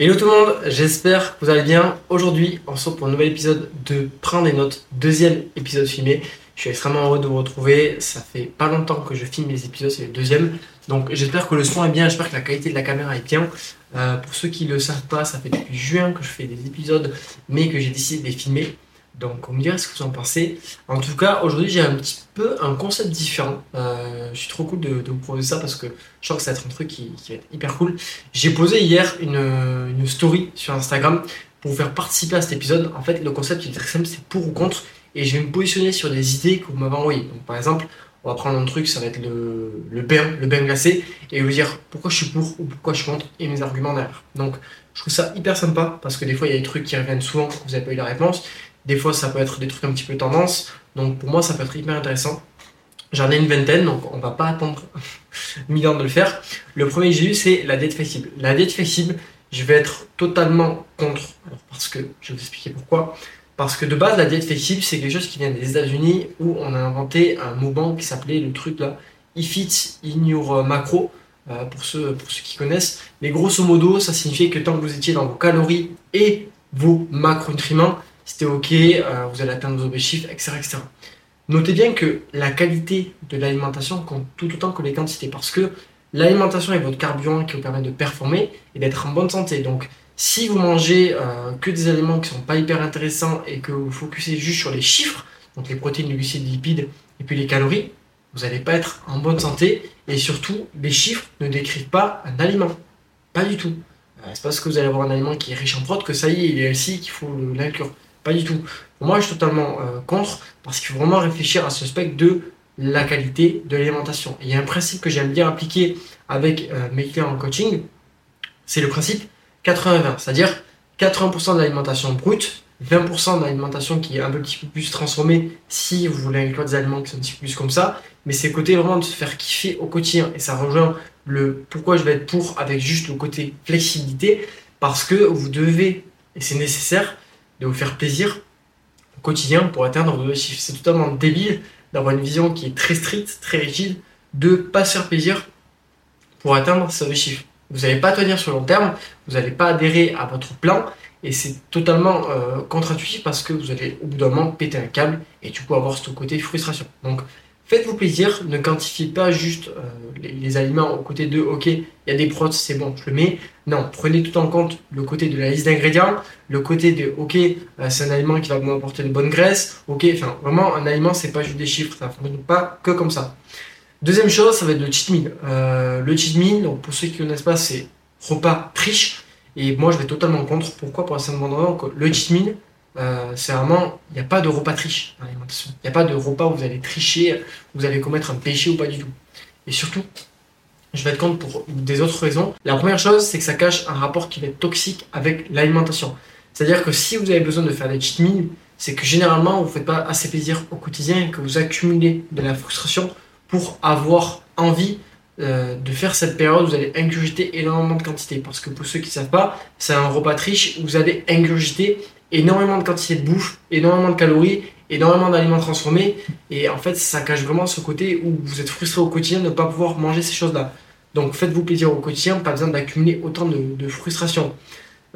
Hello tout le monde, j'espère que vous allez bien. Aujourd'hui, on se retrouve pour un nouvel épisode de Prendre des notes, deuxième épisode filmé. Je suis extrêmement heureux de vous retrouver. Ça fait pas longtemps que je filme les épisodes, c'est le deuxième. Donc j'espère que le son est bien, j'espère que la qualité de la caméra est bien. Euh, pour ceux qui ne le savent pas, ça fait depuis juin que je fais des épisodes, mais que j'ai décidé de les filmer. Donc on me dira ce que vous en pensez. En tout cas, aujourd'hui j'ai un petit peu un concept différent. Euh, je suis trop cool de, vous proposer ça parce que je crois que ça va être un truc qui, va être hyper cool. J'ai posé hier une, story sur Instagram pour vous faire participer à cet épisode. En fait, le concept est très simple, c'est pour ou contre. Et je vais me positionner sur des idées que vous m'avez envoyées. Donc par exemple, on va prendre un truc, ça va être le, le bain, le bain glacé, et vous dire pourquoi je suis pour ou pourquoi je suis contre et mes arguments derrière. Donc je trouve ça hyper sympa parce que des fois il y a des trucs qui reviennent souvent vous n'avez pas eu la réponse. Des fois, ça peut être des trucs un petit peu tendance. Donc, pour moi, ça peut être hyper intéressant. J'en ai une vingtaine, donc on va pas attendre mille ans de le faire. Le premier que j'ai eu, c'est la dette flexible. La dette flexible, je vais être totalement contre. parce que, je vais vous expliquer pourquoi. Parce que de base, la dette flexible, c'est quelque chose qui vient des États-Unis où on a inventé un mouvement qui s'appelait le truc là, If it in your macro, euh, pour, ceux, pour ceux qui connaissent. Mais grosso modo, ça signifiait que tant que vous étiez dans vos calories et vos macronutriments, c'était ok, euh, vous allez atteindre vos objectifs, etc., etc. Notez bien que la qualité de l'alimentation compte tout autant que les quantités, parce que l'alimentation est votre carburant qui vous permet de performer et d'être en bonne santé. Donc, si vous mangez euh, que des aliments qui sont pas hyper intéressants et que vous focussez juste sur les chiffres, donc les protéines, les glucides, les lipides et puis les calories, vous n'allez pas être en bonne santé et surtout, les chiffres ne décrivent pas un aliment. Pas du tout. Euh, c'est parce que vous allez avoir un aliment qui est riche en prot que ça y est, il est ainsi qu'il faut l'inclure. Pas du tout. moi, je suis totalement euh, contre parce qu'il faut vraiment réfléchir à ce spectre de la qualité de l'alimentation. Il y a un principe que j'aime bien appliquer avec euh, mes clients en coaching, c'est le principe 80-20, c'est-à-dire 80% de l'alimentation brute, 20% d'alimentation qui est un petit peu plus transformée si vous voulez inclure des aliments qui sont un petit peu plus comme ça, mais c'est le côté vraiment de se faire kiffer au quotidien. Et ça rejoint le pourquoi je vais être pour avec juste le côté flexibilité. Parce que vous devez, et c'est nécessaire, de vous faire plaisir au quotidien pour atteindre vos objectifs. C'est totalement débile d'avoir une vision qui est très stricte, très rigide, de pas se faire plaisir pour atteindre ces objectifs. Vous n'allez pas tenir sur long terme, vous n'allez pas adhérer à votre plan et c'est totalement euh, contre-intuitif parce que vous allez au bout d'un moment péter un câble et du coup avoir ce côté frustration. Donc Faites-vous plaisir, ne quantifiez pas juste euh, les, aliments au côté de OK, il y a des protes, c'est bon, je le mets. Non, prenez tout en compte le côté de la liste d'ingrédients, le côté de OK, euh, c'est un aliment qui va m'apporter de bonnes graisses. OK, enfin vraiment, un aliment, c'est pas juste des chiffres, ça ne fonctionne pas que comme ça. Deuxième chose, ça va être le cheat. Euh, le cheat meal, donc pour ceux qui ne connaissent pas, c'est repas triche. Et moi, je vais totalement contre. Pourquoi? Pour la simple raison que le cheat meal, euh, c'est vraiment, il n'y a pas de repas triche dans l'alimentation. Il n'y a pas de repas où vous allez tricher, vous allez commettre un péché ou pas du tout. Et surtout, je vais être contre pour des autres raisons. La première chose, c'est que ça cache un rapport qui va être toxique avec l'alimentation. C'est-à-dire que si vous avez besoin de faire des cheat meals, c'est que généralement, vous ne faites pas assez plaisir au quotidien et que vous accumulez de la frustration pour avoir envie euh, de faire cette période où vous allez ingurgiter énormément de quantité. Parce que pour ceux qui ne savent pas, c'est un repas triche où vous allez ingurgiter énormément de quantité de bouffe, énormément de calories, énormément d'aliments transformés. Et en fait, ça cache vraiment ce côté où vous êtes frustré au quotidien de ne pas pouvoir manger ces choses-là. Donc faites-vous plaisir au quotidien, pas besoin d'accumuler autant de, frustration.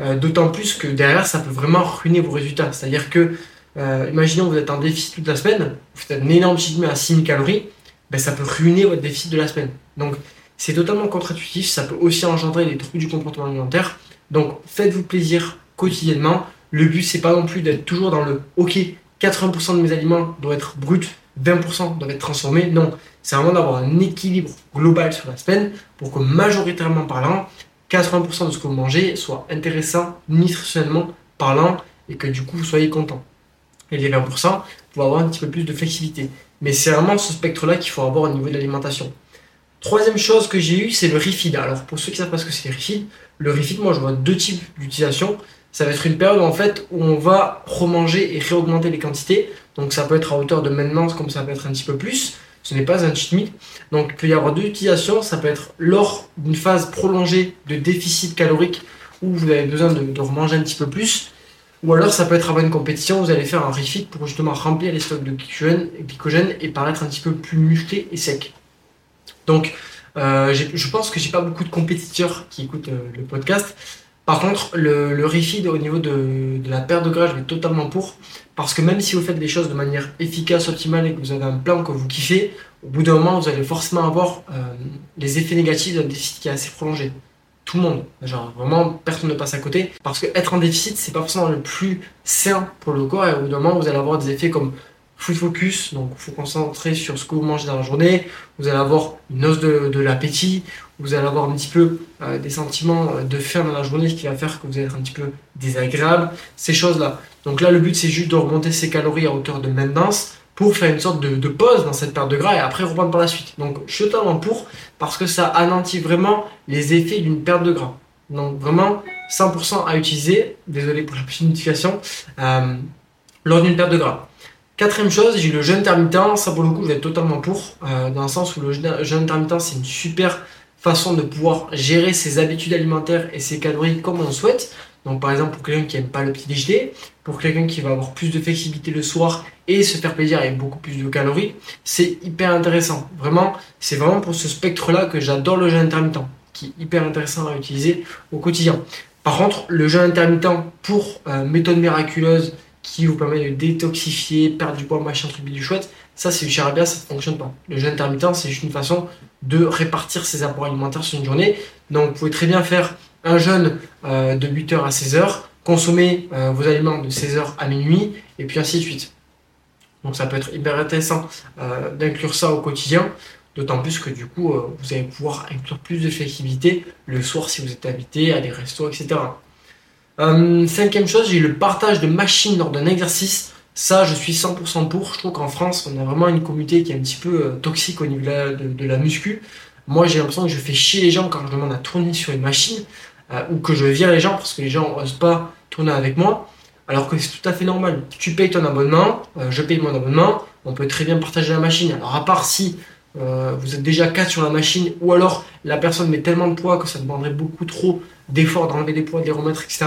Euh, d'autant plus que derrière, ça peut vraiment ruiner vos résultats. C'est-à-dire que, euh, imaginons vous êtes en déficit toute la semaine, vous faites un énorme cheat à 6000 calories, ben, ça peut ruiner votre déficit de la semaine. Donc c'est totalement contre-intuitif, ça peut aussi engendrer des troubles du comportement alimentaire. Donc faites-vous plaisir quotidiennement, le but, c'est pas non plus d'être toujours dans le OK, 80% de mes aliments doivent être bruts, 20% doivent être transformés. Non, c'est vraiment d'avoir un équilibre global sur la semaine pour que majoritairement parlant, 80% de ce que vous mangez soit intéressant nutritionnellement parlant et que du coup vous soyez content. Et les 20% pour avoir un petit peu plus de flexibilité. Mais c'est vraiment ce spectre-là qu'il faut avoir au niveau de l'alimentation. Troisième chose que j'ai eu, c'est le refeed. Alors pour ceux qui savent pas ce que c'est le refeed, le refeed, moi je vois deux types d'utilisation ça va être une période en fait où on va remanger et réaugmenter les quantités. Donc ça peut être à hauteur de maintenance comme ça peut être un petit peu plus. Ce n'est pas un cheat meal. Donc il peut y avoir deux utilisations. Ça peut être lors d'une phase prolongée de déficit calorique où vous avez besoin de, remanger un petit peu plus. Ou alors ça peut être avant une compétition, vous allez faire un refit pour justement remplir les stocks de glycogène, et paraître un petit peu plus musclé et sec. Donc euh, je pense que j'ai pas beaucoup de compétiteurs qui écoutent euh, le podcast. Par contre, le, le au niveau de, la perte de gras, je vais totalement pour. Parce que même si vous faites les choses de manière efficace, optimale et que vous avez un plan que vous kiffez, au bout d'un moment, vous allez forcément avoir euh, les effets négatifs d'un déficit qui est assez prolongé. Tout le monde, genre vraiment personne ne passe à côté. Parce que être en déficit, c'est pas forcément le plus sain pour le corps et au bout d'un moment, vous allez avoir des effets comme food focus, donc il faut concentrer sur ce que vous mangez dans la journée. Vous allez avoir une hausse de, l'appétit, vous allez avoir un petit peu euh, des sentiments de faim dans la journée, ce qui va faire que vous allez être un petit peu désagréable, ces choses-là. Donc là, le but, c'est juste de remonter ses calories à hauteur de maintenance pour faire une sorte de, de, pause dans cette perte de gras et après reprendre par la suite. Donc je suis totalement pour parce que ça anéantit vraiment les effets d'une perte de gras. Donc vraiment 100% à utiliser, désolé pour la petite notification, euh, lors d'une perte de gras. Quatrième chose, j'ai le jeûne intermittent. Ça, pour le coup, je vais être totalement pour, euh, dans le sens où le jeûne intermittent, c'est une super façon de pouvoir gérer ses habitudes alimentaires et ses calories comme on souhaite. Donc, par exemple, pour quelqu'un qui n'aime pas le petit déjeuner, pour quelqu'un qui va avoir plus de flexibilité le soir et se faire plaisir avec beaucoup plus de calories, c'est hyper intéressant. Vraiment, c'est vraiment pour ce spectre-là que j'adore le jeûne intermittent, qui est hyper intéressant à utiliser au quotidien. Par contre, le jeûne intermittent pour euh, méthode miraculeuse qui vous permet de détoxifier, perdre du poids, machin, truc du chouette, ça c'est du charabia, ça ne fonctionne pas. Le jeûne intermittent, c'est juste une façon de répartir ses apports alimentaires sur une journée. Donc vous pouvez très bien faire un jeûne euh, de 8h à 16h, consommer euh, vos aliments de 16h à minuit, et puis ainsi de suite. Donc ça peut être hyper intéressant euh, d'inclure ça au quotidien, d'autant plus que du coup, vous allez pouvoir inclure plus de flexibilité le soir si vous êtes invité à des restos, etc. cinquième chose, j'ai le partage de machines lors d'un exercice. Ça, je suis 100% pour. Je trouve qu'en France, on a vraiment une communauté qui est un petit peu toxique au niveau de la, muscu. Moi, j'ai l'impression que je fais chier les gens quand je demande à tourner sur une machine. Euh, ou que je vire les gens parce que les gens n'osent pas tourner avec moi, alors que c'est tout à fait normal. Tu payes ton abonnement, euh, je paye mon abonnement, on peut très bien partager la machine. Alors à part si euh, vous êtes déjà 4 sur la machine, ou alors la personne met tellement de poids que ça demanderait beaucoup trop d'efforts d'enlever des poids, de les remettre, etc.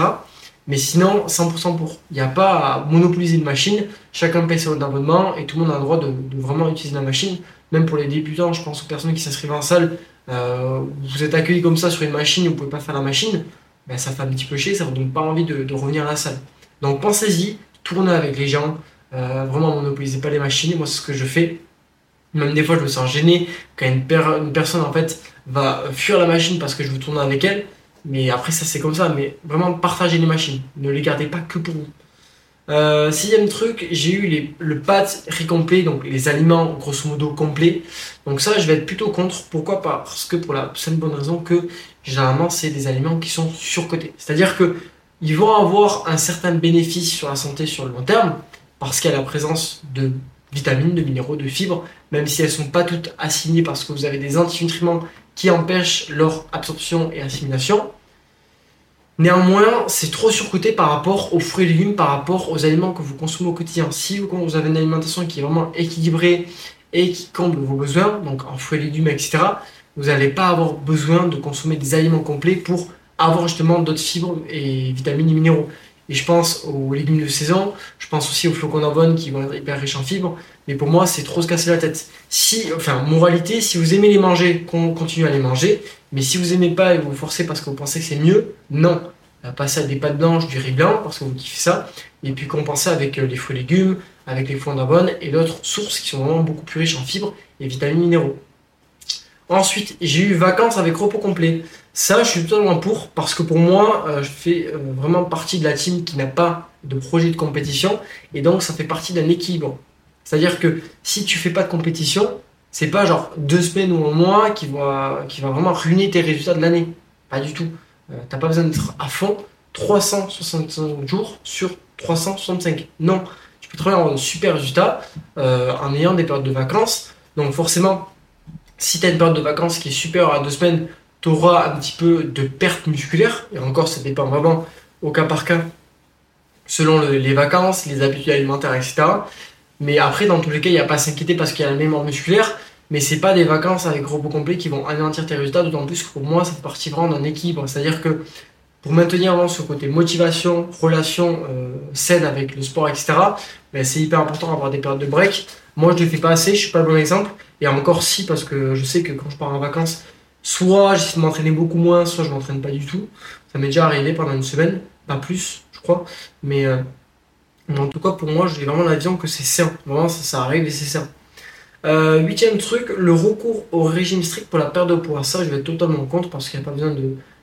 Mais sinon, 100% pour. Il n'y a pas à monopoliser une machine, chacun paye son abonnement et tout le monde a le droit de, vraiment utiliser la machine. Même pour les débutants, je pense aux personnes qui s'inscrivent en salle, euh, vous êtes accueilli comme ça sur une machine vous pouvez pas faire la machine, ben ça fait un petit peu chier, ça vous donne pas envie de, revenir à la salle. Donc pensez-y, tournez avec les gens, euh, vraiment monopolisez pas les machines, moi c'est ce que je fais. Même des fois je me sens gêné quand une, personne en fait va fuir la machine parce que je veux tourner avec elle, mais après ça c'est comme ça, mais vraiment partagez les machines, ne les gardez pas que pour vous. Euh, sixième truc, j'ai eu le pâte riz complet, donc les aliments grosso modo complets. Donc ça, je vais être plutôt contre. Pourquoi Parce que pour la simple bonne raison que généralement, c'est des aliments qui sont surcotés. C'est-à-dire que ils vont avoir un certain bénéfice sur la santé sur le long terme, parce qu'il y a la présence de vitamines, de minéraux, de fibres, même si elles ne sont pas toutes assignées parce que vous avez des antinutriments qui empêchent leur absorption et assimilation. Néanmoins, c'est trop surcoté par rapport aux fruits et légumes, par rapport aux aliments que vous consommez au quotidien. Si vous avez une alimentation qui est vraiment équilibrée et qui comble vos besoins, donc en fruits et légumes, etc., vous n'allez pas avoir besoin de consommer des aliments complets pour avoir justement d'autres fibres et vitamines et minéraux. Et je pense aux légumes de saison, je pense aussi aux flocons d'avoine qui vont être hyper riches en fibres. Mais pour moi, c'est trop se casser la tête. Si, enfin, moralité, si vous aimez les manger, continuez à les manger. Mais si vous aimez pas et vous forcez parce que vous pensez que c'est mieux, non. Euh, passez à des pâtes blanches, du riz blanc parce que vous kiffez ça. Et puis compenser avec euh, les fruits et légumes, avec les flocons d'avoine et d'autres sources qui sont vraiment beaucoup plus riches en fibres et vitamines minéraux. Ensuite, j'ai eu vacances avec repos complet. Ça, je suis totalement pour parce que pour moi, euh, je fais vraiment partie de la team qui n'a pas de projet de compétition et donc ça fait partie d'un équilibre. C'est-à-dire que si tu fais pas de compétition, c'est pas genre deux semaines ou un mois qui va, vraiment ruiner tes résultats de l'année. Pas du tout. Euh, t'as pas besoin d'être à fond 365 jours sur 365. Non, tu peux bien avoir de super résultats euh, en ayant des périodes de vacances. Donc forcément, si tu as une période de vacances qui est supérieure à deux semaines, tu auras un petit peu de perte musculaire. Et encore, ça dépend vraiment au cas par cas, selon les vacances, les habitudes alimentaires, etc. Mais après, dans tous les cas, il n'y a pas à s'inquiéter parce qu'il y a la mémoire musculaire. Mais c'est pas des vacances avec repos complet qui vont anéantir tes résultats, d'autant plus que pour moi, ça fait partie vraiment d'un équilibre. C'est-à-dire que pour maintenir vraiment ce côté motivation, relation euh, saine avec le sport, etc., ben, c'est hyper important d'avoir des périodes de break. Moi, je ne le fais pas assez, je suis pas le bon exemple. Et encore si, parce que je sais que quand je pars en vacances, soit j'essaie de m'entraîner beaucoup moins, soit je m'entraîne pas du tout. Ça m'est déjà arrivé pendant une semaine, pas plus, je crois. Mais euh, en tout cas, pour moi, j'ai vraiment la que c'est sain. Vraiment, ça, arrive et c'est sain. Euh, huitième truc, le recours au régime strict pour la perte de poids. Ça, je vais totalement contre parce qu'il n'y a pas besoin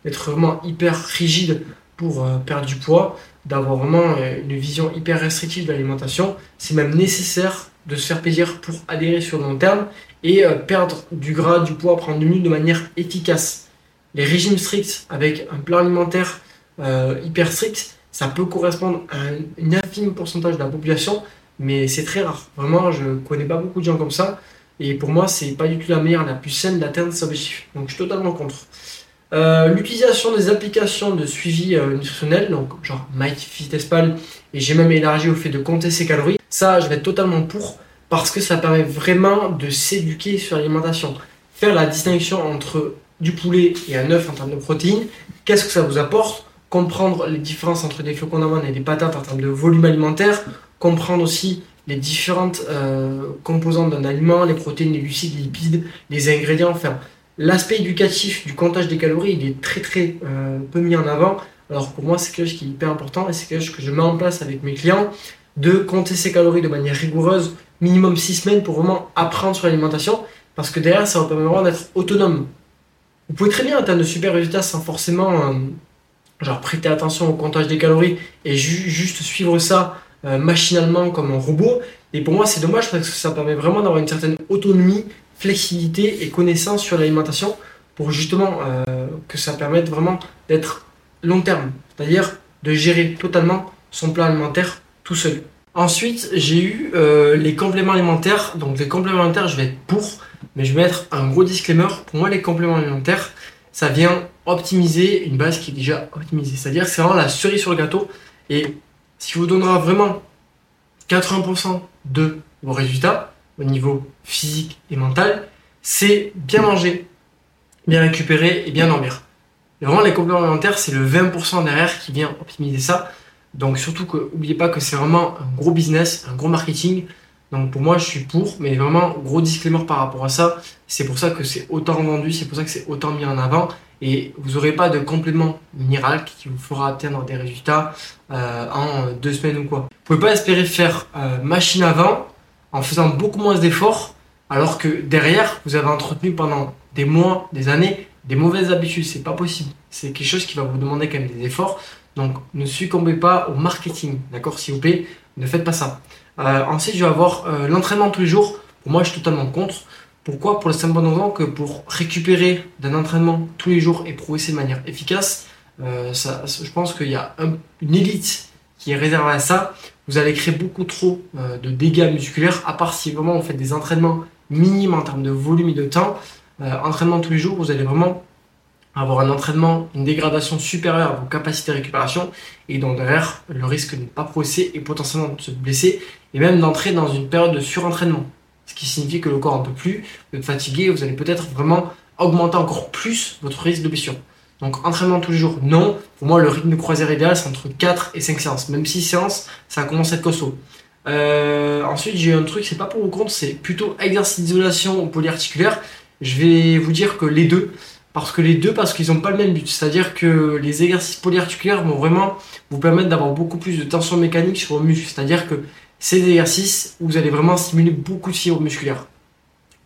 d'être vraiment hyper rigide pour euh, perdre du poids, d'avoir vraiment une vision hyper restrictive de l'alimentation. C'est même nécessaire de se faire plaisir pour adhérer sur le long terme et euh, perdre du gras, du poids, prendre du muscle de manière efficace. Les régimes stricts avec un plan alimentaire euh, hyper strict, ça peut correspondre à un, infime pourcentage de la population, mais c'est très rare. Vraiment, je connais pas beaucoup de gens comme ça. Et pour moi, c'est pas du tout la meilleure, la plus saine d'atteindre cet objectif. Donc je suis totalement contre. Euh, l'utilisation des applications de suivi nutritionnel, donc genre MyFitnessPal, et j'ai même élargi au fait de compter ses calories. Ça, je vais être totalement pour parce que ça permet vraiment de s'éduquer sur l'alimentation. Faire la distinction entre du poulet et un œuf en termes de protéines, qu'est-ce que ça vous apporte? Comprendre les différences entre des flocons d'amande et des patates en termes de volume alimentaire, comprendre aussi les différentes euh, composantes d'un aliment, les protéines, les glucides, les lipides, les ingrédients, enfin l'aspect éducatif du comptage des calories, il est très très euh, peu mis en avant. Alors pour moi, c'est quelque chose qui est hyper important et c'est quelque chose que je mets en place avec mes clients de compter ses calories de manière rigoureuse, minimum 6 semaines pour vraiment apprendre sur l'alimentation, parce que derrière, ça va permettre d'être autonome. Vous pouvez très bien atteindre de super résultats sans forcément euh, genre prêter attention au comptage des calories et juste suivre ça euh, machinalement comme un robot. Et pour moi, c'est dommage parce que ça permet vraiment d'avoir une certaine autonomie, flexibilité et connaissance sur l'alimentation pour justement euh, que ça permette vraiment d'être long terme, c'est-à-dire de gérer totalement son plan alimentaire tout seul. Ensuite, j'ai eu euh, les compléments alimentaires. Donc les compléments alimentaires, je vais être pour, mais je vais mettre un gros disclaimer. Pour moi, les compléments alimentaires, ça vient optimiser une base qui est déjà optimisée. C'est-à-dire que c'est vraiment la cerise sur le gâteau. Et ce qui vous donnera vraiment 80% de vos résultats au niveau physique et mental, c'est bien manger, bien récupérer et bien dormir. Et vraiment, les compléments alimentaires, c'est le 20% derrière qui vient optimiser ça. Donc surtout que n'oubliez pas que c'est vraiment un gros business, un gros marketing. Donc pour moi, je suis pour, mais vraiment gros disclaimer par rapport à ça. C'est pour ça que c'est autant vendu, c'est pour ça que c'est autant mis en avant. Et vous n'aurez pas de complément miracle qui vous fera atteindre des résultats euh, en deux semaines ou quoi. Vous pouvez pas espérer faire euh, machine avant en faisant beaucoup moins d'efforts, alors que derrière, vous avez entretenu pendant des mois, des années, des mauvaises habitudes. C'est pas possible. C'est quelque chose qui va vous demander quand même des efforts. Donc ne succombez pas au marketing, d'accord S'il vous plaît, ne faites pas ça. Euh, ensuite, je vais avoir l'entraînement tous les jours. Pour moi, je suis totalement contre. Pourquoi Pour le simple bon raison que pour récupérer d'un entraînement tous les jours et progresser de manière efficace, euh, je pense qu'il y a une élite qui est réservée à ça. Vous allez créer beaucoup trop de dégâts musculaires, à part si vraiment vous faites des entraînements minimes en termes de volume et de temps. entraînement tous les jours, vous allez vraiment avoir un entraînement, une dégradation supérieure à vos capacités de récupération et donc derrière le risque de ne pas progresser et potentiellement de se blesser et même d'entrer dans une période de surentraînement. Ce qui signifie que le corps ne peut plus, vous êtes fatigué, vous allez peut-être vraiment augmenter encore plus votre risque de blessure. Donc entraînement tous les jours, non. Pour moi, le rythme de croisière idéal, c'est entre 4 et 5 séances. Même 6 séances, ça commence à être costaud. Euh, ensuite, j'ai un truc, c'est pas pour vous compte, c'est plutôt exercice d'isolation polyarticulaire. Je vais vous dire que les deux, parce que les deux, parce qu'ils n'ont pas le même but. C'est-à-dire que les exercices polyarticulaires vont vraiment vous permettre d'avoir beaucoup plus de tension mécanique sur vos muscles. C'est-à-dire que ces exercices, vous allez vraiment stimuler beaucoup de fibres musculaires.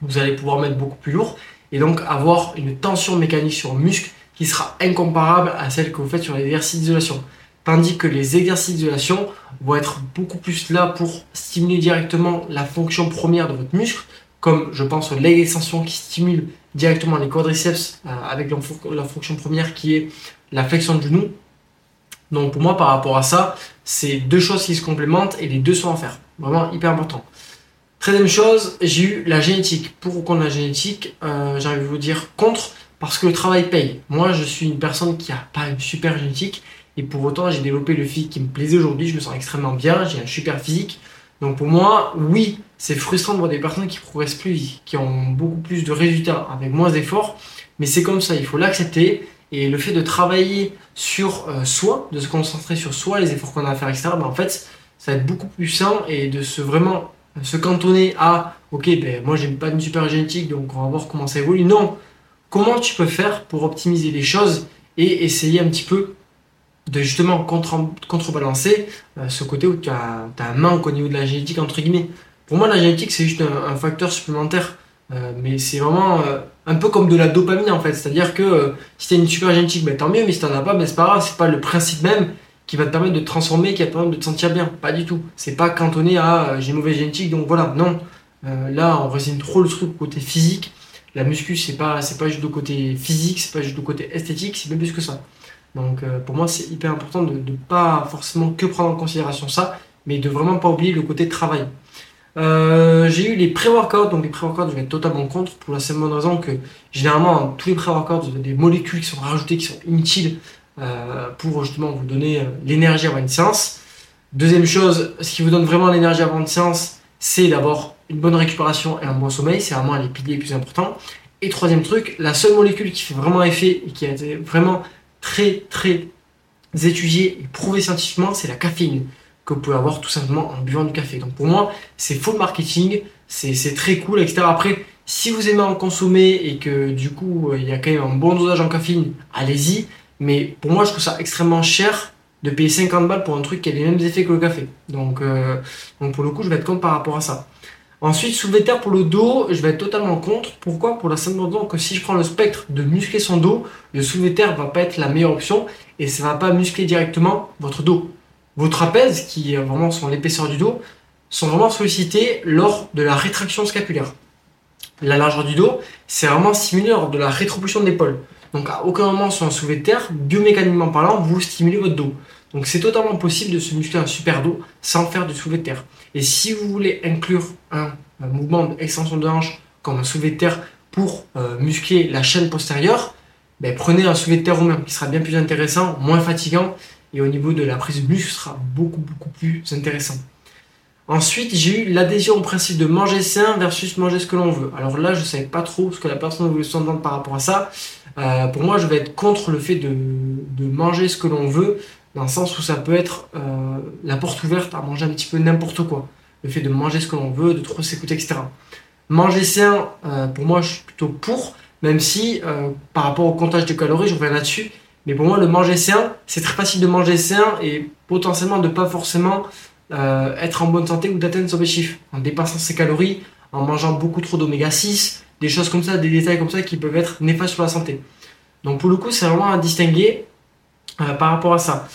Vous allez pouvoir mettre beaucoup plus lourd et donc avoir une tension mécanique sur vos muscles qui sera incomparable à celle que vous faites sur les exercices d'isolation. Tandis que les exercices d'isolation vont être beaucoup plus là pour stimuler directement la fonction première de votre muscle, comme je pense leg extension qui stimule directement les quadriceps euh, avec la, fonction première qui est la flexion du genou. Donc pour moi par rapport à ça, c'est deux choses qui se complémentent et les deux sont à faire. Vraiment hyper important. Troisième chose, j'ai eu la génétique. Pour ou contre la génétique, euh, j'ai envie de vous dire contre parce que le travail paye. Moi je suis une personne qui a pas une super génétique et pour autant j'ai développé le physique qui me plaisait aujourd'hui, je me sens extrêmement bien, j'ai un super physique. Donc pour moi, oui, c'est frustrant de voir des personnes qui progressent plus vite, qui ont beaucoup plus de résultats avec moins d'efforts, mais c'est comme ça, il faut l'accepter. Et le fait de travailler sur euh, soi, de se concentrer sur soi, les efforts qu'on a à faire, etc., ben en fait, ça va être beaucoup plus sain et de se vraiment se cantonner à ok, ben moi j'ai pas une super génétique donc on va voir comment ça évolue. Non, comment tu peux faire pour optimiser les choses et essayer un petit peu de justement contre contrebalancer euh, ce côté où tu as, as, un manque au niveau de la génétique, entre guillemets. Pour moi, la génétique, c'est juste un, facteur supplémentaire. Euh, mais c'est vraiment euh, un peu comme de la dopamine en fait. C'est-à-dire que si tu as une super génétique, ben, tant mieux, mais si tu n'en as pas, ben, c'est pas grave, c'est pas le principe même qui va te permettre de transformer, qui va te permettre de te sentir bien. Pas du tout. C'est pas cantonné à j'ai une mauvaise génétique, donc voilà. Non. là, on résigne trop le truc côté physique. La muscu, c'est pas, c'est pas juste le côté physique, c'est pas juste le côté esthétique, c'est bien plus que ça. Donc euh, pour moi, c'est hyper important de ne pas forcément que prendre en considération ça, mais de vraiment pas oublier le côté travail. Euh, j'ai eu les pré-workouts, donc les pré-workouts, je vais être totalement contre pour la simple raison que généralement, tous les pré-workouts, des molécules qui sont rajoutées, qui sont inutiles euh, pour justement vous donner l'énergie avant une séance. Deuxième chose, ce qui vous donne vraiment l'énergie avant une séance, c'est d'abord une bonne récupération et un bon sommeil, c'est vraiment les piliers les plus importants. Et troisième truc, la seule molécule qui fait vraiment effet et qui a été vraiment très très étudié et prouvé scientifiquement, c'est la caféine que vous pouvez avoir tout simplement en buvant du café. Donc pour moi, c'est full marketing, c'est très cool, etc. Après, si vous aimez en consommer et que du coup il y a quand même un bon dosage en caféine, allez-y. Mais pour moi, je trouve ça extrêmement cher de payer 50 balles pour un truc qui a les mêmes effets que le café. Donc, euh, pour le coup, je vais être contre par rapport à ça. Ensuite, soulever terre pour le dos, je vais être totalement contre. Pourquoi? Pour la simple raison que si je prends le spectre de muscler son dos, le soulevé terre va pas être la meilleure option et ça va pas muscler directement votre dos. Vos trapèzes, qui euh, vraiment sont l'épaisseur du dos, sont vraiment sollicités lors de la rétraction scapulaire. La largeur du dos, c'est vraiment stimulé lors de la rétropulsion de l'épaule. Donc à aucun moment sur un soulevé de terre, biomécaniquement parlant, vous stimulez votre dos. Donc c'est totalement possible de se muscler un super dos sans faire du soulevé de terre. Et si vous voulez inclure un, mouvement d'extension de hanche comme un soulevé de terre pour euh, muscler la chaîne postérieure, ben, prenez un soulevé de terre romain qui sera bien plus intéressant, moins fatigant et au niveau de la prise de muscle sera beaucoup beaucoup plus intéressant. Ensuite, j'ai eu l'adhésion au principe de manger sain versus manger ce que l'on veut. Alors là, je ne savais pas trop ce que la personne voulait s'entendre par rapport à ça. Euh, pour moi, je vais être contre le fait de, manger ce que l'on veut dans le sens où ça peut être euh, la porte ouverte à manger un petit peu n'importe quoi. Le fait de manger ce que l'on veut, de trop s'écouter, etc. Manger sain, euh, pour moi, je suis plutôt pour, même si par rapport au comptage de calories, je reviens là-dessus. Mais pour moi, le manger sain, c'est très facile de manger sain et potentiellement de pas forcément être en bonne santé ou d'atteindre son objectif en dépassant ses calories, en mangeant beaucoup trop d'oméga 6, des choses comme ça, des détails comme ça qui peuvent être néfastes sur la santé. Donc pour le coup, c'est vraiment à distinguer par rapport à ça.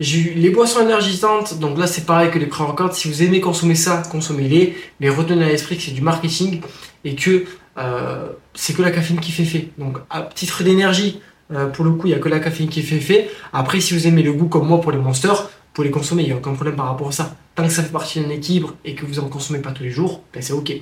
J'ai les boissons énergisantes, donc là c'est pareil que les pré-workouts. Si vous aimez consommer ça, consommez-les, mais retenez à l'esprit que c'est du marketing et que euh, c'est que la caféine qui fait fait. Donc à titre d'énergie, euh, pour le coup, il n'y a que la caféine qui fait fait. Après, si vous aimez le goût comme moi pour les monsters, vous pouvez les consommer, il n'y a aucun problème par rapport à ça. Tant que ça fait partie d'un équilibre et que vous en consommez pas tous les jours, ben c'est ok.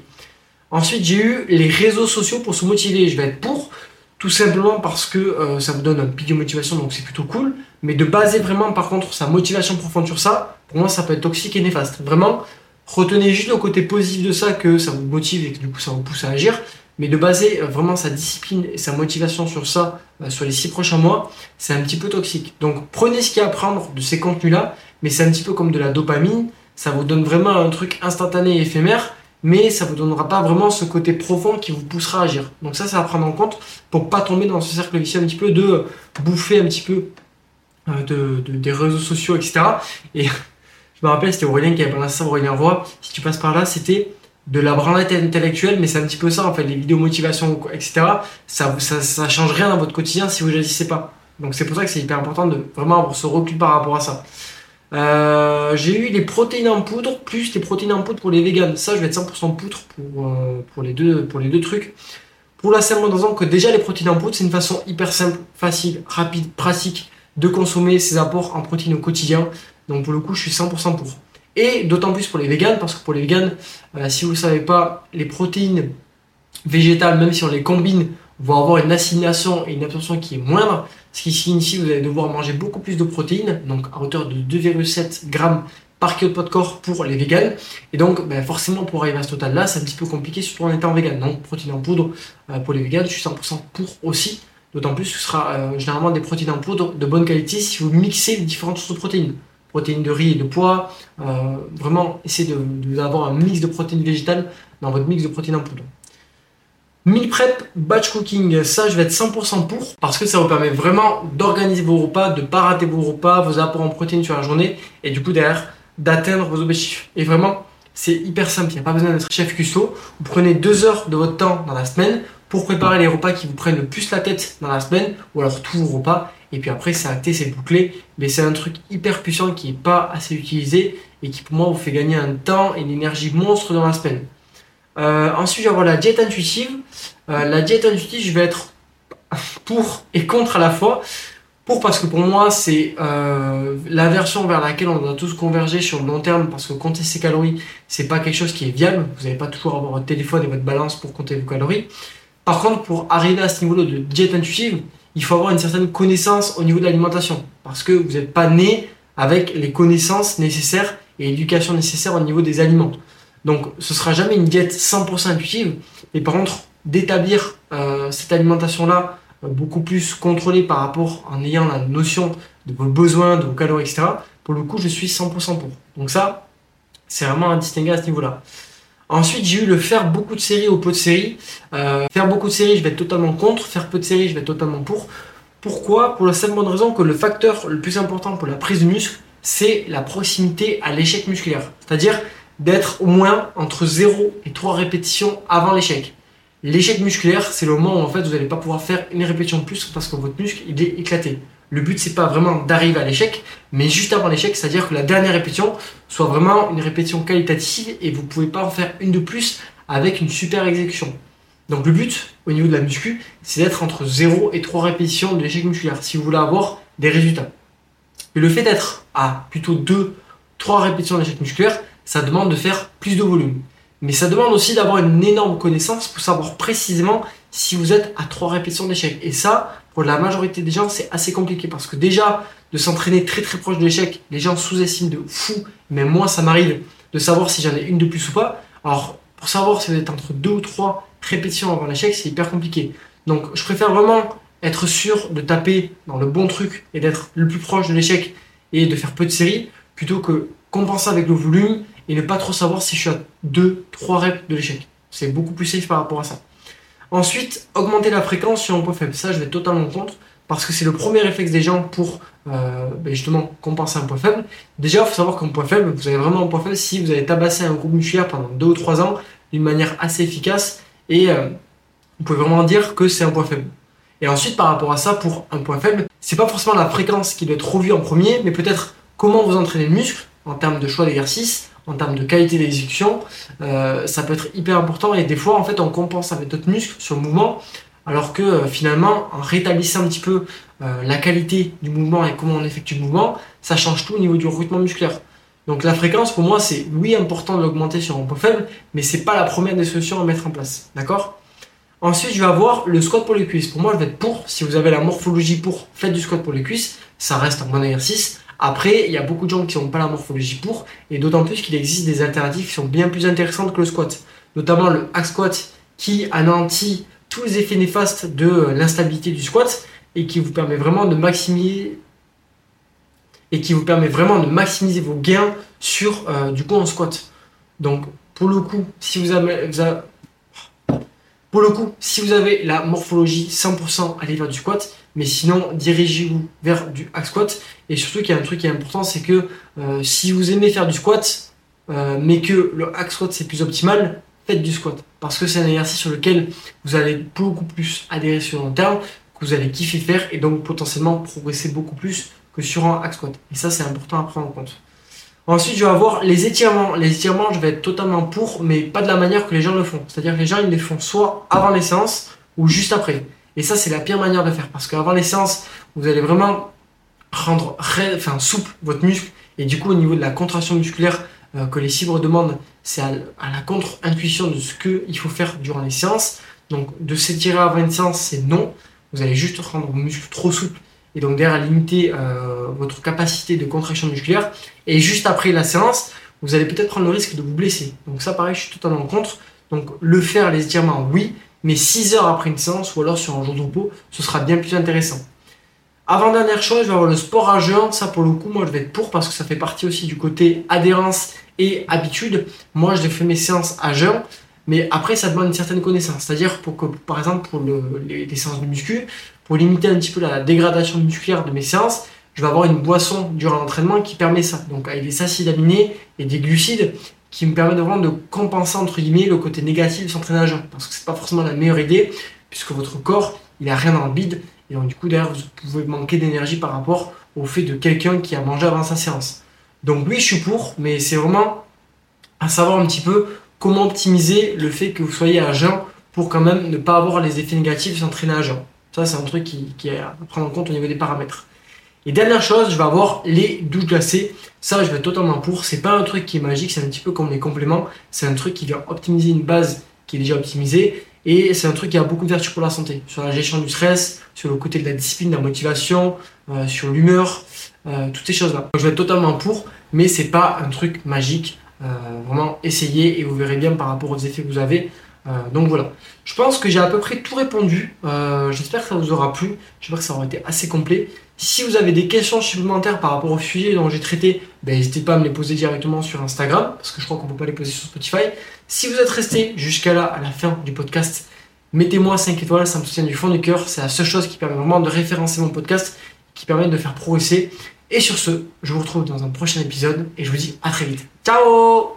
Ensuite, j'ai eu les réseaux sociaux pour se motiver. Je vais être pour. Tout simplement parce que euh, ça vous donne un pic de motivation, donc c'est plutôt cool. Mais de baser vraiment, par contre, sa motivation profonde sur ça, pour moi, ça peut être toxique et néfaste. Vraiment, retenez juste le côté positif de ça, que ça vous motive et que du coup, ça vous pousse à agir. Mais de baser euh, vraiment sa discipline et sa motivation sur ça, euh, sur les six prochains mois, c'est un petit peu toxique. Donc, prenez ce qu'il y a à prendre de ces contenus-là, mais c'est un petit peu comme de la dopamine. Ça vous donne vraiment un truc instantané et éphémère mais ça ne vous donnera pas vraiment ce côté profond qui vous poussera à agir. Donc ça, ça va prendre en compte pour pas tomber dans ce cercle vicieux un petit peu de bouffer un petit peu euh, de, des réseaux sociaux, etc. Et je me rappelle, c'était Aurélien qui avait ça, Aurélien Roy. Si tu passes par là, c'était de la branlette intellectuelle, mais c'est un petit peu ça en fait, les vidéos motivation, etc. Ça, ça, ça change rien dans votre quotidien si vous n'agissez pas. Donc c'est pour ça que c'est hyper important de vraiment avoir ce recul par rapport à ça. Euh, j'ai eu les protéines en poudre plus les protéines en poudre pour les véganes. Ça, je vais être 100% poudre pour, euh, pour, les deux, pour les deux trucs. Pour la simple raison que déjà les protéines en poudre, c'est une façon hyper simple, facile, rapide, pratique de consommer ces apports en protéines au quotidien. Donc pour le coup, je suis 100% pour. Et d'autant plus pour les véganes, parce que pour les véganes, euh, si vous ne savez pas, les protéines végétales, même si on les combine, vont avoir une assimilation et une absorption qui est moindre, ce qui signifie que vous allez devoir manger beaucoup plus de protéines, donc à hauteur de 2,7 grammes par kilo de poids de corps pour les véganes. Et donc, ben, forcément, pour arriver à ce total-là, c'est un petit peu compliqué, surtout en étant vegan. Donc, protéines en poudre euh, pour les véganes, je suis 100% pour aussi. D'autant plus que ce sera euh, généralement des protéines en poudre de bonne qualité si vous mixez les différentes sources de protéines. Protéines de riz et de pois. Euh, vraiment, essayez d'avoir un mix de protéines végétales dans votre mix de protéines en poudre. Meal prep, batch cooking, ça je vais être 100% pour parce que ça vous permet vraiment d'organiser vos repas, de pas rater vos repas, vos apports en protéines sur la journée et du coup derrière d'atteindre vos objectifs. Et vraiment, c'est hyper simple, il n'y a pas besoin d'être chef cuistot. Vous prenez deux heures de votre temps dans la semaine pour préparer les repas qui vous prennent le plus la tête dans la semaine ou alors tous vos repas. Et puis après, c'est acté, c'est bouclé. Mais c'est un truc hyper puissant qui n'est pas assez utilisé et qui pour moi vous fait gagner un temps et une énergie monstre dans la semaine. Euh, ensuite, je vais avoir la diète intuitive. Euh, la diète intuitive, je vais être pour et contre à la fois. Pour parce que pour moi, c'est euh, la version vers laquelle on doit tous converger sur le long terme parce que compter ses calories, c'est pas quelque chose qui est viable. Vous n'allez pas toujours avoir votre téléphone et votre balance pour compter vos calories. Par contre, pour arriver à ce niveau-là de diète intuitive, il faut avoir une certaine connaissance au niveau de l'alimentation parce que vous n'êtes pas né avec les connaissances nécessaires et l'éducation nécessaire au niveau des aliments. Donc ce sera jamais une diète 100% intuitive, mais par contre d'établir euh, cette alimentation-là euh, beaucoup plus contrôlée par rapport en ayant la notion de vos besoins, de vos calories, etc. Pour le coup, je suis 100% pour. Donc ça, c'est vraiment à distinguer à ce niveau-là. Ensuite, j'ai eu le faire beaucoup de séries ou peu de séries. Euh, faire beaucoup de séries, je vais être totalement contre. Faire peu de séries, je vais être totalement pour. Pourquoi? Pour la simple bonne raison que le facteur le plus important pour la prise de muscle, c'est la proximité à l'échec musculaire. C'est-à-dire d'être au moins entre 0 et 3 répétitions avant l'échec. L'échec musculaire, c'est le moment où en fait vous n'allez pas pouvoir faire une répétition de plus parce que votre muscle il est éclaté. Le but c'est pas vraiment d'arriver à l'échec, mais juste avant l'échec, c'est-à-dire que la dernière répétition soit vraiment une répétition qualitative et vous pouvez pas en faire une de plus avec une super exécution. Donc le but au niveau de la muscu, c'est d'être entre 0 et 3 répétitions de l'échec musculaire si vous voulez avoir des résultats. Et le fait d'être à plutôt 2 3 répétitions d'échec musculaire, ça demande de faire plus de volume. Mais ça demande aussi d'avoir une énorme connaissance pour savoir précisément si vous êtes à 3 répétitions d'échec. Et ça, pour la majorité des gens, c'est assez compliqué parce que déjà, de s'entraîner très très proche de l'échec, les gens sous-estiment de fou. Mais moi, ça m'arrive de savoir si j'en ai une de plus ou pas. Alors, pour savoir si vous êtes entre 2 ou 3 répétitions avant l'échec, c'est hyper compliqué. Donc, je préfère vraiment être sûr de taper dans le bon truc et d'être le plus proche de l'échec et de faire peu de séries plutôt que compenser avec le volume et ne pas trop savoir si je suis à 2, 3 reps de l'échec. C'est beaucoup plus safe par rapport à ça. Ensuite, augmenter la fréquence sur un point faible. Ça, je vais totalement contre parce que c'est le premier réflexe des gens pour euh, ben justement compenser un point faible. Déjà, il faut savoir qu'un point faible, vous avez vraiment un point faible si vous avez tabassé un groupe musculaire pendant 2 ou 3 ans d'une manière assez efficace et euh, vous pouvez vraiment dire que c'est un point faible. Et ensuite, par rapport à ça, pour un point faible, c'est pas forcément la fréquence qui doit être revue en premier, mais peut-être comment vous entraînez le muscle en termes de choix d'exercice, en termes de qualité d'exécution, euh, ça peut être hyper important et des fois en fait on compense avec d'autres muscles sur mouvement alors que euh, finalement en rétablissant un petit peu euh, la qualité du mouvement et comment on effectue le mouvement, ça change tout au niveau du recrutement musculaire. Donc la fréquence pour moi c'est oui important de l'augmenter sur un point faible, mais c'est pas la première des solutions à mettre en place, d'accord? Ensuite, je vais avoir le squat pour les cuisses. Pour moi, je vais être pour. Si vous avez la morphologie pour, faites du squat pour les cuisses. Ça reste un bon exercice. Après, il y a beaucoup de gens qui n'ont pas la morphologie pour, et d'autant plus qu'il existe des alternatives qui sont bien plus intéressantes que le squat. Notamment le hack squat qui anéantit tous les effets néfastes de l'instabilité du squat et qui vous permet vraiment de maximiser et qui vous permet vraiment de maximiser vos gains sur euh, du coup en squat. Donc pour le coup, si vous avez, pour le coup, si vous avez la morphologie 100%, allez vers du squat. Mais sinon, dirigez-vous vers du hack squat. Et surtout, qu'il y a un truc qui est important, c'est que euh, si vous aimez faire du squat, euh, mais que le hack squat c'est plus optimal, faites du squat. Parce que c'est un exercice sur lequel vous allez beaucoup plus adhérer sur le long terme, que vous allez kiffer faire et donc potentiellement progresser beaucoup plus que sur un hack squat. Et ça, c'est important à prendre en compte. Ensuite, je vais avoir les étirements. Les étirements, je vais être totalement pour, mais pas de la manière que les gens le font. C'est-à-dire que les gens, ils les font soit avant les séances ou juste après. Et ça, c'est la pire manière de faire. Parce qu'avant les séances, vous allez vraiment rendre enfin, souple votre muscle. Et du coup, au niveau de la contraction musculaire euh, que les fibres demandent, c'est à, la contre-intuition de ce qu'il faut faire durant les séances. Donc, de s'étirer avant une séance, c'est non. Vous allez juste rendre vos muscles trop souples et donc derrière limiter euh, votre capacité de contraction musculaire. Et juste après la séance, vous allez peut-être prendre le risque de vous blesser. Donc ça pareil, je suis totalement contre. Donc le faire, les étirements, oui, mais 6 heures après une séance ou alors sur un jour de repos, ce sera bien plus intéressant. Avant-dernière chose, je vais avoir le sport à jeun. Ça, pour le coup, moi, je vais être pour parce que ça fait partie aussi du côté adhérence et habitude. Moi, je fais mes séances à jeun. Mais après, ça demande une certaine connaissance. C'est-à-dire, pour que, par exemple, pour les, séances de muscu, pour limiter un petit peu la dégradation musculaire de mes séances, je vais avoir une boisson durant l'entraînement qui permet ça. Donc, avec des acides aminés et des glucides qui me permettent vraiment de compenser, entre guillemets, le côté négatif de s'entraîner à jeun. Parce que c'est pas forcément la meilleure idée, puisque votre corps, il a rien dans le bide. Et donc, du coup, derrière, vous pouvez manquer d'énergie par rapport au fait de quelqu'un qui a mangé avant sa séance. Donc, oui, je suis pour, mais c'est vraiment à savoir un petit peu comment optimiser le fait que vous soyez à jeun pour quand même ne pas avoir les effets négatifs de s'entraîner à jeun. Ça, c'est un truc qui, est à prendre en compte au niveau des paramètres. Et dernière chose, je vais avoir les douches glacées. Ça, je vais être totalement pour. C'est pas un truc qui est magique, c'est un petit peu comme les compléments. C'est un truc qui vient optimiser une base qui est déjà optimisée. Et c'est un truc qui a beaucoup de vertus pour la santé. Sur la gestion du stress, sur le côté de la discipline, de la motivation, euh, sur l'humeur, euh, toutes ces choses-là. Je vais être totalement pour, mais c'est pas un truc magique. Euh, vraiment, essayez et vous verrez bien par rapport aux effets que vous avez. Donc voilà. Je pense que j'ai à peu près tout répondu. J'espère que ça vous aura plu. J'espère que ça aura été assez complet. Si vous avez des questions supplémentaires par rapport au sujet dont j'ai traité, ben, n'hésitez pas à me les poser directement sur Instagram, parce que je crois qu'on ne peut pas les poser sur Spotify. Si vous êtes resté jusqu'à là, à la fin du podcast, mettez-moi 5 étoiles, ça me soutient du fond du cœur. C'est la seule chose qui permet vraiment de référencer mon podcast, qui permet de faire progresser. Et sur ce, je vous retrouve dans un prochain épisode et je vous dis à très vite. Ciao